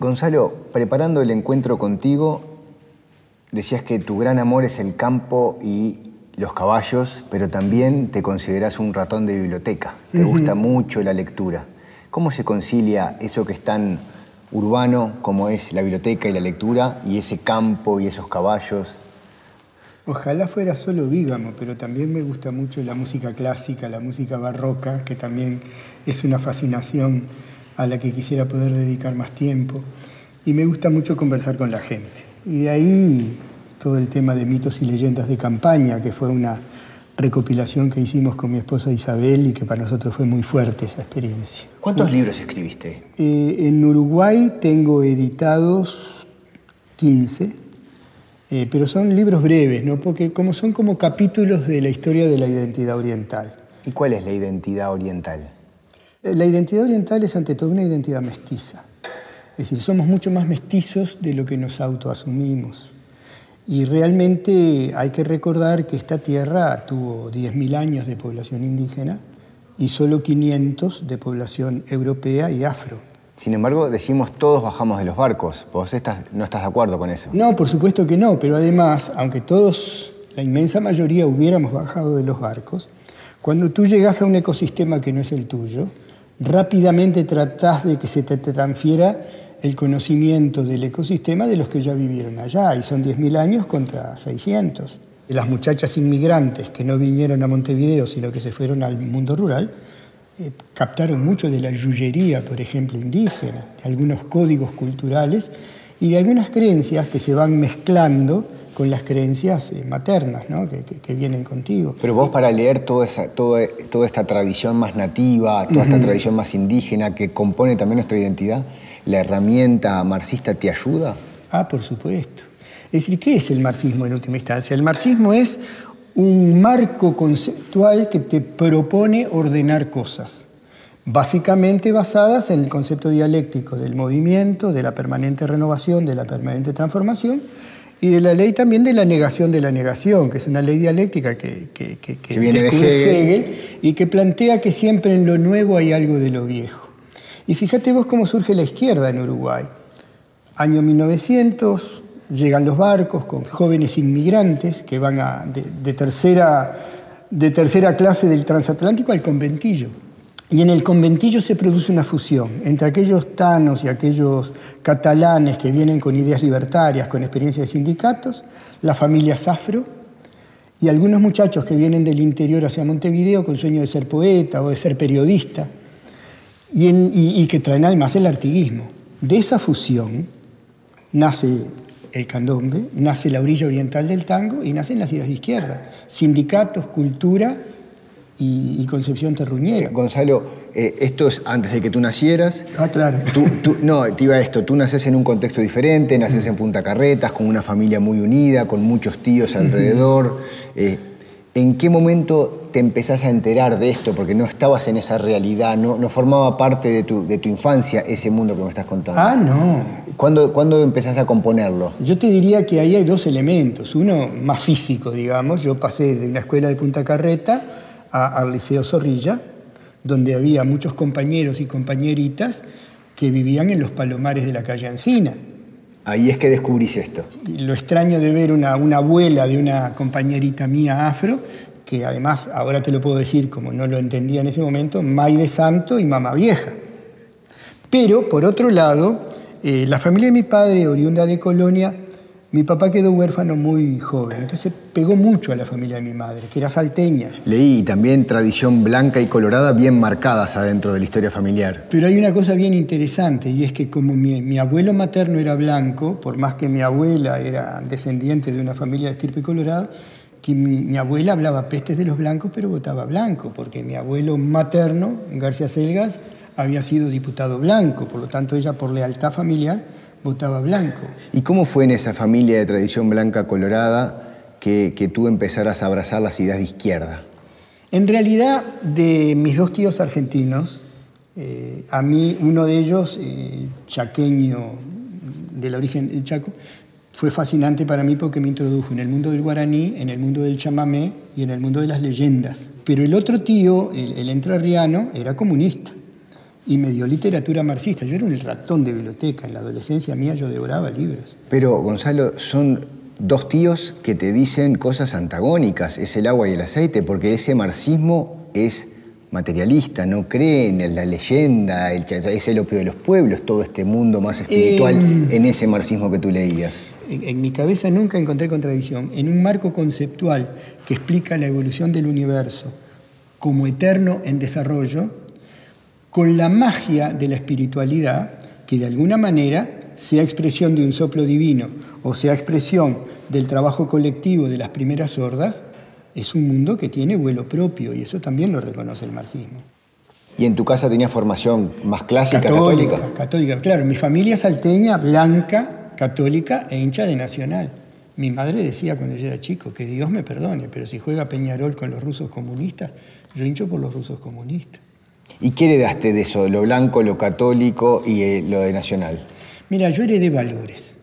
Gonzalo, preparando el encuentro contigo, decías que tu gran amor es el campo y los caballos, pero también te consideras un ratón de biblioteca. Te gusta mucho la lectura. ¿Cómo se concilia eso que es tan urbano como es la biblioteca y la lectura y ese campo y esos caballos? Ojalá fuera solo Vígamo, pero también me gusta mucho la música clásica, la música barroca, que también es una fascinación a la que quisiera poder dedicar más tiempo. Y me gusta mucho conversar con la gente. Y de ahí todo el tema de mitos y leyendas de campaña, que fue una recopilación que hicimos con mi esposa Isabel y que para nosotros fue muy fuerte esa experiencia. ¿Cuántos libros escribiste? Eh, en Uruguay tengo editados 15, eh, pero son libros breves, ¿no? porque como son como capítulos de la historia de la identidad oriental. ¿Y cuál es la identidad oriental? La identidad oriental es ante todo una identidad mestiza. Es decir, somos mucho más mestizos de lo que nos autoasumimos. Y realmente hay que recordar que esta tierra tuvo 10.000 años de población indígena y solo 500 de población europea y afro. Sin embargo, decimos todos bajamos de los barcos. ¿Vos estás, no estás de acuerdo con eso? No, por supuesto que no, pero además, aunque todos, la inmensa mayoría, hubiéramos bajado de los barcos, cuando tú llegas a un ecosistema que no es el tuyo, rápidamente tratás de que se te transfiera el conocimiento del ecosistema de los que ya vivieron allá, y son 10.000 años contra 600. Las muchachas inmigrantes que no vinieron a Montevideo, sino que se fueron al mundo rural, eh, captaron mucho de la yuyería, por ejemplo, indígena, de algunos códigos culturales y de algunas creencias que se van mezclando con las creencias eh, maternas ¿no? que, vienen contigo. Pero vos para leer toda, esa, toda, toda esta tradición más nativa, toda esta tradición más indígena que compone también nuestra identidad, ¿la herramienta marxista te ayuda? Ah, por supuesto. Es decir, ¿qué es el marxismo en última instancia? El marxismo es un marco conceptual que te propone ordenar cosas, básicamente basadas en el concepto dialéctico del movimiento, de la permanente renovación, de la permanente transformación, y de la ley también de la negación de la negación, que es una ley dialéctica que, que, viene de Hegel. y que plantea que siempre en lo nuevo hay algo de lo viejo. Y fíjate vos cómo surge la izquierda en Uruguay. Año 1900, llegan los barcos con jóvenes inmigrantes que van a, de, tercera, de tercera clase del transatlántico al conventillo. Y en el conventillo se produce una fusión entre aquellos tanos y aquellos catalanes que vienen con ideas libertarias, con experiencia de sindicatos, las familias afro y algunos muchachos que vienen del interior hacia Montevideo con sueño de ser poeta o de ser periodista y, y que traen además el artiguismo. De esa fusión nace el candombe, nace la orilla oriental del tango y nacen las ideas de izquierda, sindicatos, cultura y, Concepción Terruñera. Gonzalo, eh, esto es antes de que tú nacieras. Ah, claro. no, te iba a esto, tú naces en un contexto diferente, naces en Punta Carretas, con una familia muy unida, con muchos tíos alrededor. Eh, ¿En qué momento te empezás a enterar de esto? Porque no estabas en esa realidad, no, no formaba parte de tu, de tu, infancia ese mundo que me estás contando. Ah, no. ¿Cuándo, ¿Cuándo empezás a componerlo? Yo te diría que ahí hay dos elementos. Uno más físico, digamos. Yo pasé de una escuela de Punta Carreta al Liceo Zorrilla, donde había muchos compañeros y compañeritas que vivían en los palomares de la calle Ancina. Ahí es que descubrís esto. Lo extraño de ver una, una abuela de una compañerita mía afro, que además, ahora te lo puedo decir como no lo entendía en ese momento, May de Santo y Mamá Vieja. Pero, por otro lado, eh, la familia de mi padre, oriunda de Colonia, mi papá quedó huérfano muy joven, entonces pegó mucho a la familia de mi madre, que era salteña. Leí también tradición blanca y colorada bien marcadas adentro de la historia familiar. Pero hay una cosa bien interesante y es que como mi, abuelo materno era blanco, por más que mi abuela era descendiente de una familia de estirpe colorado, que mi, mi, abuela hablaba pestes de los blancos pero votaba blanco, porque mi abuelo materno, García Selgas, había sido diputado blanco, por lo tanto ella por lealtad familiar votaba blanco. ¿Y cómo fue en esa familia de tradición blanca colorada que, tú empezaras a abrazar las ideas de izquierda? En realidad, de mis dos tíos argentinos, eh, a mí uno de ellos, eh, chaqueño del origen del Chaco, fue fascinante para mí porque me introdujo en el mundo del guaraní, en el mundo del chamamé y en el mundo de las leyendas. Pero el otro tío, el, el entrerriano, era comunista y me dio literatura marxista. Yo era un ratón de biblioteca. En la adolescencia mía yo devoraba libros. Pero, Gonzalo, son dos tíos que te dicen cosas antagónicas. Es el agua y el aceite, porque ese marxismo es materialista, no cree en la leyenda, el, es el opio de los pueblos, todo este mundo más espiritual en ese marxismo que tú leías. En, en, mi cabeza nunca encontré contradicción. En un marco conceptual que explica la evolución del universo como eterno en desarrollo, con la magia de la espiritualidad, que de alguna manera sea expresión de un soplo divino o sea expresión del trabajo colectivo de las primeras sordas, es un mundo que tiene vuelo propio y eso también lo reconoce el marxismo. ¿Y en tu casa tenías formación más clásica católica? Católica, católica claro. Mi familia salteña, blanca, católica e hincha de Nacional. Mi madre decía cuando yo era chico que Dios me perdone, pero si juega Peñarol con los rusos comunistas, yo hincho por los rusos comunistas. ¿Y qué heredaste de eso, lo blanco, lo católico y eh, lo de nacional? Mira, yo heredé valores.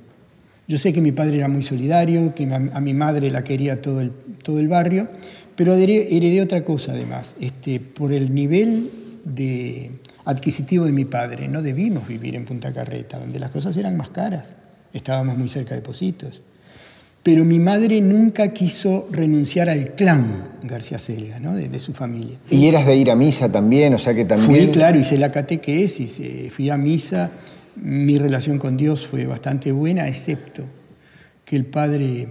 Yo sé que mi padre era muy solidario, que a mi madre la quería todo el, todo el barrio, pero heredé, otra cosa además. Este, por el nivel de adquisitivo de mi padre, no debimos vivir en Punta Carreta, donde las cosas eran más caras. Estábamos muy cerca de Positos. Pero mi madre nunca quiso renunciar al clan García Selga, ¿no? de, su familia. ¿Y eras de ir a misa también? O sea que también... Fui, claro, hice la catequesis, eh, fui a misa. Mi relación con Dios fue bastante buena, excepto que el padre,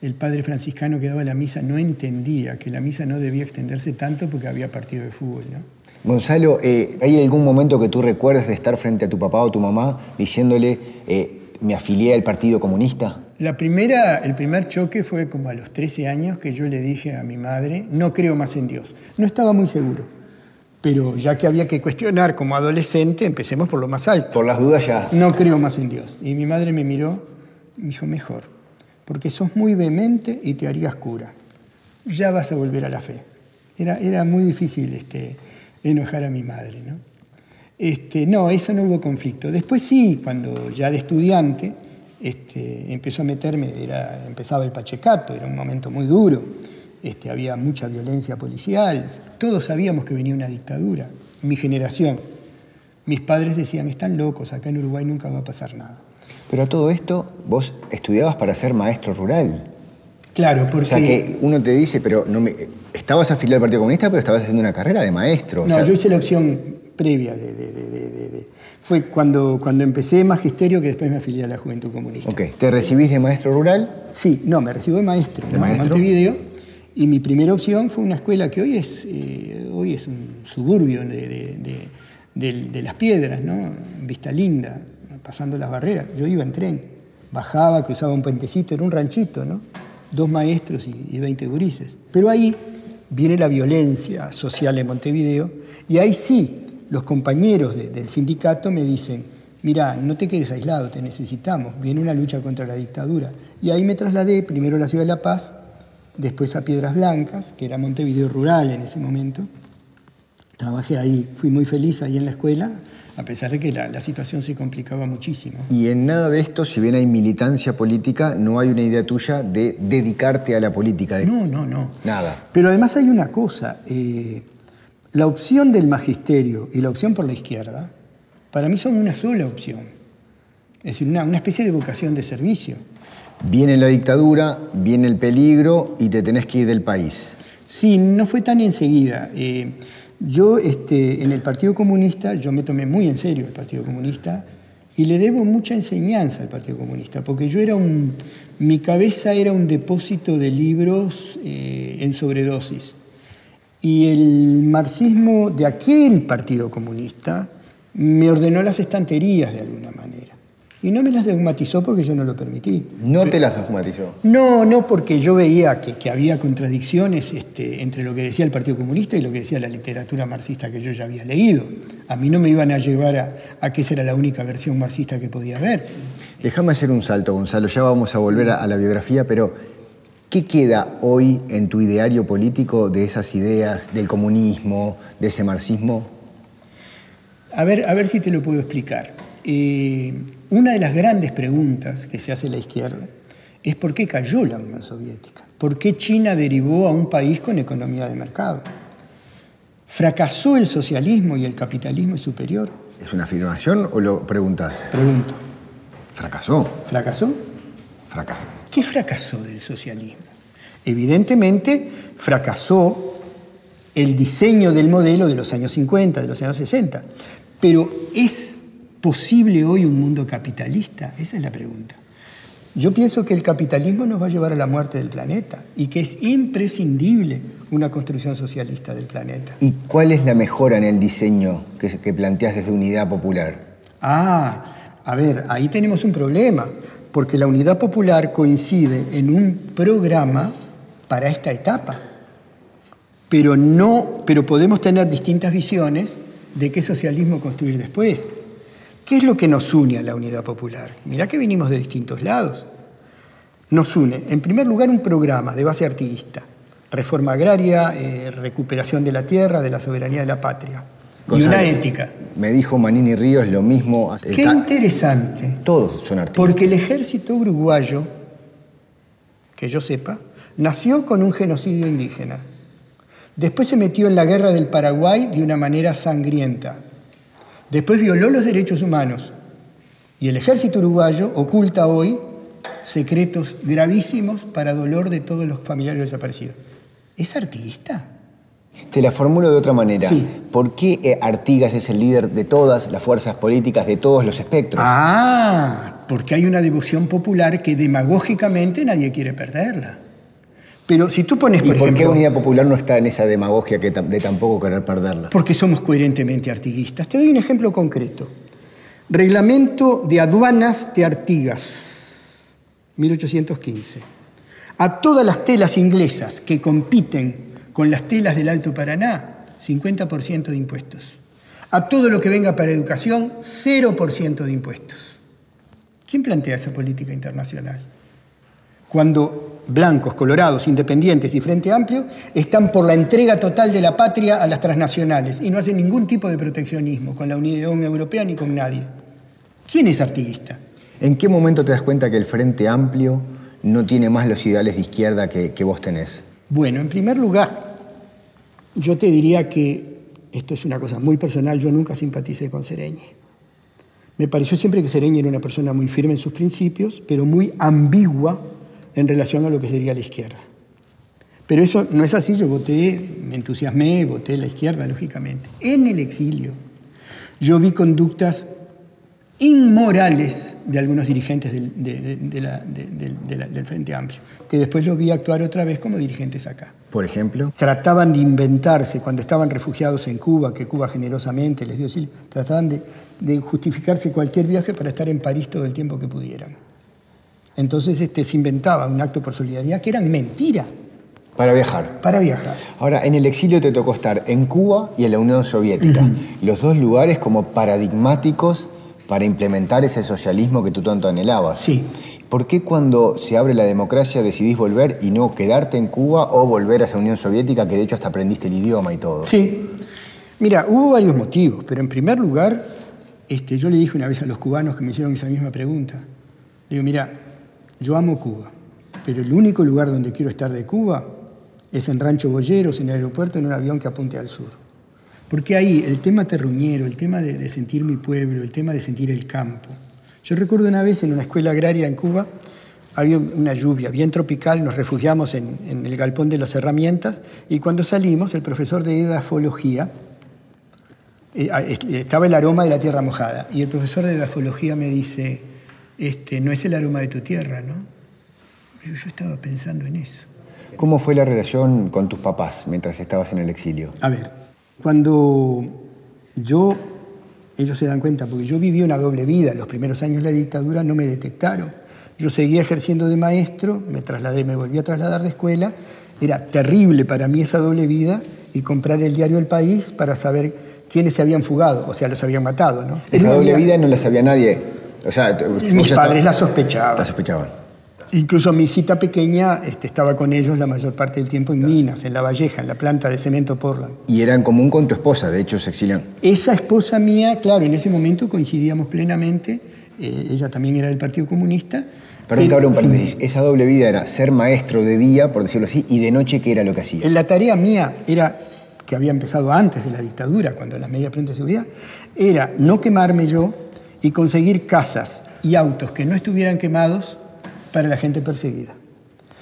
el padre franciscano que daba la misa no entendía que la misa no debía extenderse tanto porque había partido de fútbol, ¿no? Gonzalo, eh, ¿hay algún momento que tú recuerdes de estar frente a tu papá o tu mamá diciéndole, eh, me afilié al Partido Comunista? La primera, el primer choque fue como a los 13 años que yo le dije a mi madre, no creo más en Dios. No estaba muy seguro, pero ya que había que cuestionar como adolescente, empecemos por lo más alto. Por las dudas ya. No creo más en Dios. Y mi madre me miró y me dijo, mejor, porque sos muy vehemente y te harías cura. Ya vas a volver a la fe. Era, era muy difícil este, enojar a mi madre. ¿no? Este, no, eso no hubo conflicto. Después sí, cuando ya de estudiante, este, empezó a meterme, empezaba el Pachecato, era un momento muy duro, este, había mucha violencia policial, todos sabíamos que venía una dictadura, mi generación. Mis padres decían, están locos, acá en Uruguay nunca va a pasar nada. Pero a todo esto, vos estudiabas para ser maestro rural. Claro, porque... O sea, que uno te dice, pero no me... estabas afiliado al Partido Comunista, pero estabas haciendo una carrera de maestro. No, yo hice la opción previa de fue cuando, cuando empecé magisterio que después me afilié a la Juventud Comunista. Ok. ¿Te recibís de maestro rural? Sí, no, me recibo de maestro. ¿De maestro? Montevideo. Y mi primera opción fue una escuela que hoy es, eh, hoy es un suburbio de, de, Las Piedras, ¿no? Vista Linda, pasando las barreras. Yo iba en tren, bajaba, cruzaba un puentecito, era un ranchito, ¿no? Dos maestros y, y 20 gurises. Pero ahí viene la violencia social en Montevideo y ahí sí los compañeros del sindicato me dicen, mira, no te quedes aislado, te necesitamos, viene una lucha contra la dictadura. Y ahí me trasladé primero a la ciudad de La Paz, después a Piedras Blancas, que era Montevideo rural en ese momento. Trabajé ahí, fui muy feliz ahí en la escuela, a pesar de que la, la, situación se complicaba muchísimo. Y en nada de esto, si bien hay militancia política, no hay una idea tuya de dedicarte a la política. De... No, no, no. Nada. Pero además hay una cosa, eh, la opción del magisterio y la opción por la izquierda, para mí son una sola opción. Es decir, una, especie de vocación de servicio. Viene la dictadura, viene el peligro y te tenés que ir del país. Sí, no fue tan enseguida. Eh, yo este, en el Partido Comunista, yo me tomé muy en serio el Partido Comunista y le debo mucha enseñanza al Partido Comunista, porque yo era un, mi cabeza era un depósito de libros eh, en sobredosis. Y el marxismo de aquel Partido Comunista me ordenó las estanterías de alguna manera. Y no me las dogmatizó porque yo no lo permití. ¿No te las dogmatizó? No, no, porque yo veía que, que había contradicciones este, entre lo que decía el Partido Comunista y lo que decía la literatura marxista que yo ya había leído. A mí no me iban a llevar a, a que esa era la única versión marxista que podía haber. Déjame hacer un salto, Gonzalo. Ya vamos a volver a, a la biografía, pero ¿Qué queda hoy en tu ideario político de esas ideas, del comunismo, de ese marxismo? A ver, a ver si te lo puedo explicar. Eh, una de las grandes preguntas que se hace la izquierda es por qué cayó la Unión Soviética, por qué China derivó a un país con economía de mercado. ¿Fracasó el socialismo y el capitalismo es superior? ¿Es una afirmación o lo preguntas? Pregunto. ¿Fracasó? ¿Fracasó? Fracasó. ¿Qué fracasó del socialismo? Evidentemente fracasó el diseño del modelo de los años 50, de los años 60. Pero ¿es posible hoy un mundo capitalista? Esa es la pregunta. Yo pienso que el capitalismo nos va a llevar a la muerte del planeta y que es imprescindible una construcción socialista del planeta. ¿Y cuál es la mejora en el diseño que, que planteas desde Unidad Popular? Ah, a ver, ahí tenemos un problema, porque la Unidad Popular coincide en un programa para esta etapa, pero no, pero podemos tener distintas visiones de qué socialismo construir después. ¿Qué es lo que nos une a la unidad popular? Mirá que vinimos de distintos lados. Nos une, en primer lugar, un programa de base artiguista, reforma agraria, eh, recuperación de la tierra, de la soberanía de la patria. y una ética. Me dijo Manini Ríos lo mismo. Qué interesante. Todos son artistas. Porque el ejército uruguayo, que yo sepa, nació con un genocidio indígena. Después se metió en la guerra del Paraguay de una manera sangrienta. Después violó los derechos humanos y el ejército uruguayo oculta hoy secretos gravísimos para dolor de todos los familiares desaparecidos. ¿Es artiguista? Te la formulo de otra manera. Sí. ¿Por qué eh, Artigas es el líder de todas las fuerzas políticas, de todos los espectros? Ah, porque hay una devoción popular que demagógicamente nadie quiere perderla. Pero si tú pones, ¿Y por por ejemplo... qué Unidad Popular no está en esa demagogia que de tampoco querer perderla? Porque somos coherentemente artiguistas. Te doy un ejemplo concreto. Reglamento de aduanas de Artigas, 1815. A todas las telas inglesas que compiten con las telas del Alto Paraná, 50% de impuestos. A todo lo que venga para educación, 0% de impuestos. ¿Quién plantea esa política internacional? cuando blancos, colorados, independientes y Frente Amplio están por la entrega total de la patria a las transnacionales y no hacen ningún tipo de proteccionismo con la Unión Europea ni con nadie. ¿Quién es artiguista? ¿En qué momento te das cuenta que el Frente Amplio no tiene más los ideales de izquierda que, que vos tenés? Bueno, en primer lugar, yo te diría que esto es una cosa muy personal, yo nunca simpaticé con Sereñi. Me pareció siempre que Sereñi era una persona muy firme en sus principios, pero muy ambigua en relación a lo que sería la izquierda. Pero eso no es así, yo voté, me entusiasmé, voté la izquierda, lógicamente. En el exilio, yo vi conductas inmorales de algunos dirigentes del, de- de- de la- de- del- de la- del Frente Amplio, que después los vi actuar otra vez como dirigentes acá. Por ejemplo, Trataban de inventarse, cuando estaban refugiados en Cuba, que Cuba generosamente les dio asilo, trataban de justificarse cualquier viaje para estar en París todo el tiempo que pudieran. Entonces este, se inventaba un acto por solidaridad que eran mentiras para viajar. para viajar. Ahora, en el exilio te tocó estar en Cuba y en la Unión Soviética, los dos lugares como paradigmáticos para implementar ese socialismo que tú tanto anhelabas. Sí. ¿Por qué cuando se abre la democracia decidís volver y no quedarte en Cuba o volver a esa Unión Soviética que de hecho hasta aprendiste el idioma y todo? Sí. Mira, hubo varios motivos, pero en primer lugar, este, yo le dije una vez a los cubanos que me hicieron esa misma pregunta, le digo, mira, yo amo Cuba, pero el único lugar donde quiero estar de Cuba es en Rancho Boyeros, en el aeropuerto, en un avión que apunte al sur. Porque ahí el tema terruñero, el tema de, sentir mi pueblo, el tema de sentir el campo. Yo recuerdo una vez en una escuela agraria en Cuba, había una lluvia bien tropical, nos refugiamos en, el galpón de las herramientas y cuando salimos el profesor de edafología, eh, est- estaba el aroma de la tierra mojada y el profesor de edafología me dice, este, no es el aroma de tu tierra, ¿no? Pero yo estaba pensando en eso. ¿Cómo fue la relación con tus papás mientras estabas en el exilio? A ver, cuando yo, ellos se dan cuenta, porque yo viví una doble vida, los primeros años de la dictadura no me detectaron. Yo seguía ejerciendo de maestro, me trasladé, me volví a trasladar de escuela. Era terrible para mí esa doble vida y comprar el diario El País para saber quiénes se habían fugado, o sea, los habían matado, ¿no? Esa doble vida no la sabía nadie. O sea, Mis padres la sospechaban. La sospechaban. Incluso mi hijita pequeña este, estaba con ellos la mayor parte del tiempo en Minas, en La Valleja, en la planta de cemento Portland. Y era en común con tu esposa, de hecho se exilió. Esa esposa mía, claro, en ese momento coincidíamos plenamente, eh, ella también era del Partido Comunista. Perdón, sí. paréntesis. Esa doble vida era ser maestro de día, por decirlo así, y de noche, ¿qué era lo que hacía? La tarea mía era que había empezado antes de la dictadura, cuando las medidas de seguridad, era no quemarme yo y conseguir casas y autos que no estuvieran quemados para la gente perseguida.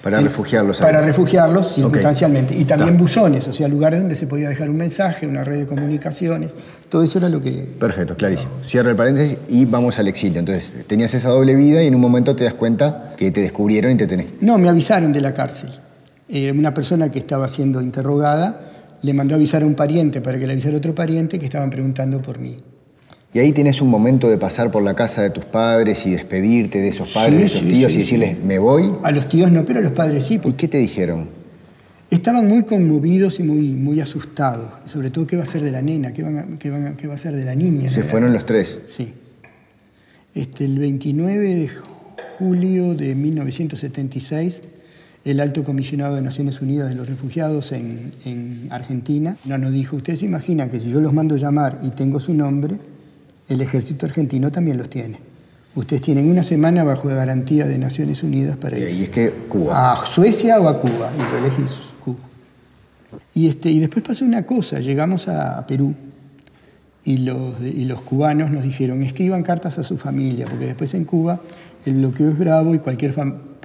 Para refugiarlos. Para refugiarlos circunstancialmente. Y también buzones, o sea, lugares donde se podía dejar un mensaje, una red de comunicaciones. Todo eso era lo que... Perfecto, clarísimo. Cierra el paréntesis y vamos al exilio. Entonces, tenías esa doble vida y en un momento te das cuenta que te descubrieron y te tenés. No, me avisaron de la cárcel. Eh, una persona que estaba siendo interrogada le mandó a avisar a un pariente para que le avisara a otro pariente que estaban preguntando por mí. Y ahí tienes un momento de pasar por la casa de tus padres y despedirte de esos padres, de esos tíos y decirles, me voy. A los tíos no, pero a los padres sí. ¿Y qué te dijeron? Estaban muy conmovidos y muy, muy asustados. Sobre todo, ¿qué va a ser de la nena? ¿Qué, qué, va a ser de la niña? Se fueron los tres. Sí. Este, el 29 de julio de 1976, el alto comisionado de Naciones Unidas de los Refugiados en, en Argentina nos dijo, ustedes se imaginan que si yo los mando llamar y tengo su nombre, el ejército argentino también los tiene. Ustedes tienen una semana bajo la garantía de Naciones Unidas para ir. Y es que Cuba. A Suecia o a Cuba. Y yo elegí Cuba. Y, este, y después pasó una cosa. Llegamos a Perú y los, y los cubanos nos dijeron escriban cartas a su familia, porque después en Cuba el bloqueo es bravo y cualquier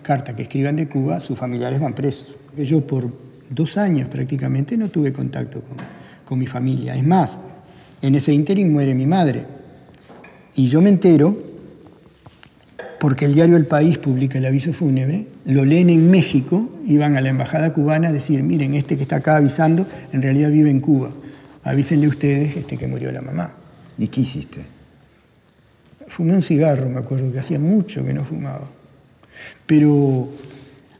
carta que escriban de Cuba, sus familiares van presos. Yo por dos años prácticamente no tuve contacto con, con mi familia. Es más, en ese ínterin muere mi madre. Y yo me entero porque el diario El País publica el aviso fúnebre, lo leen en México y van a la embajada cubana a decir, miren, este que está acá avisando, en realidad vive en Cuba. Avísenle ustedes este que murió la mamá. ¿Y qué hiciste? Fumé un cigarro, me acuerdo, que hacía mucho que no fumaba. Pero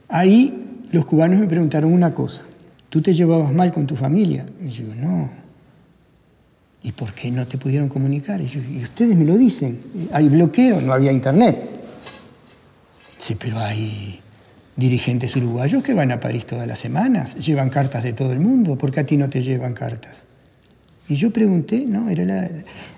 ahí los cubanos me preguntaron una cosa, ¿tú te llevabas mal con tu familia? Y yo, no, ¿Y por qué no te pudieron comunicar? Y, ustedes me lo dicen. Hay bloqueo, no había internet. Sí, pero hay dirigentes uruguayos que van a París todas las semanas, llevan cartas de todo el mundo. ¿Por qué a ti no te llevan cartas? Y yo pregunté, no, era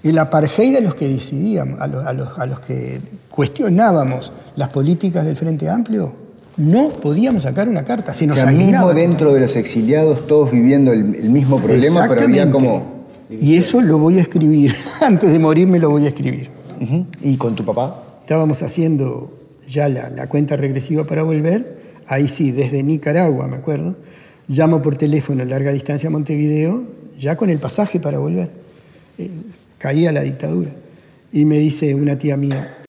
el apartheid de los que decidíamos, a los, a los, que cuestionábamos las políticas del Frente Amplio, no podíamos sacar una carta. Si nos o sea, mismo dentro de los exiliados, todos viviendo el, el mismo problema, pero había como y eso lo voy a escribir. Antes de morirme lo voy a escribir. ¿Y con tu papá? Estábamos haciendo ya la, cuenta regresiva para volver. Ahí sí, desde Nicaragua, me acuerdo. Llamo por teléfono a larga distancia a Montevideo, ya con el pasaje para volver. Eh, caía la dictadura. Y me dice una tía mía,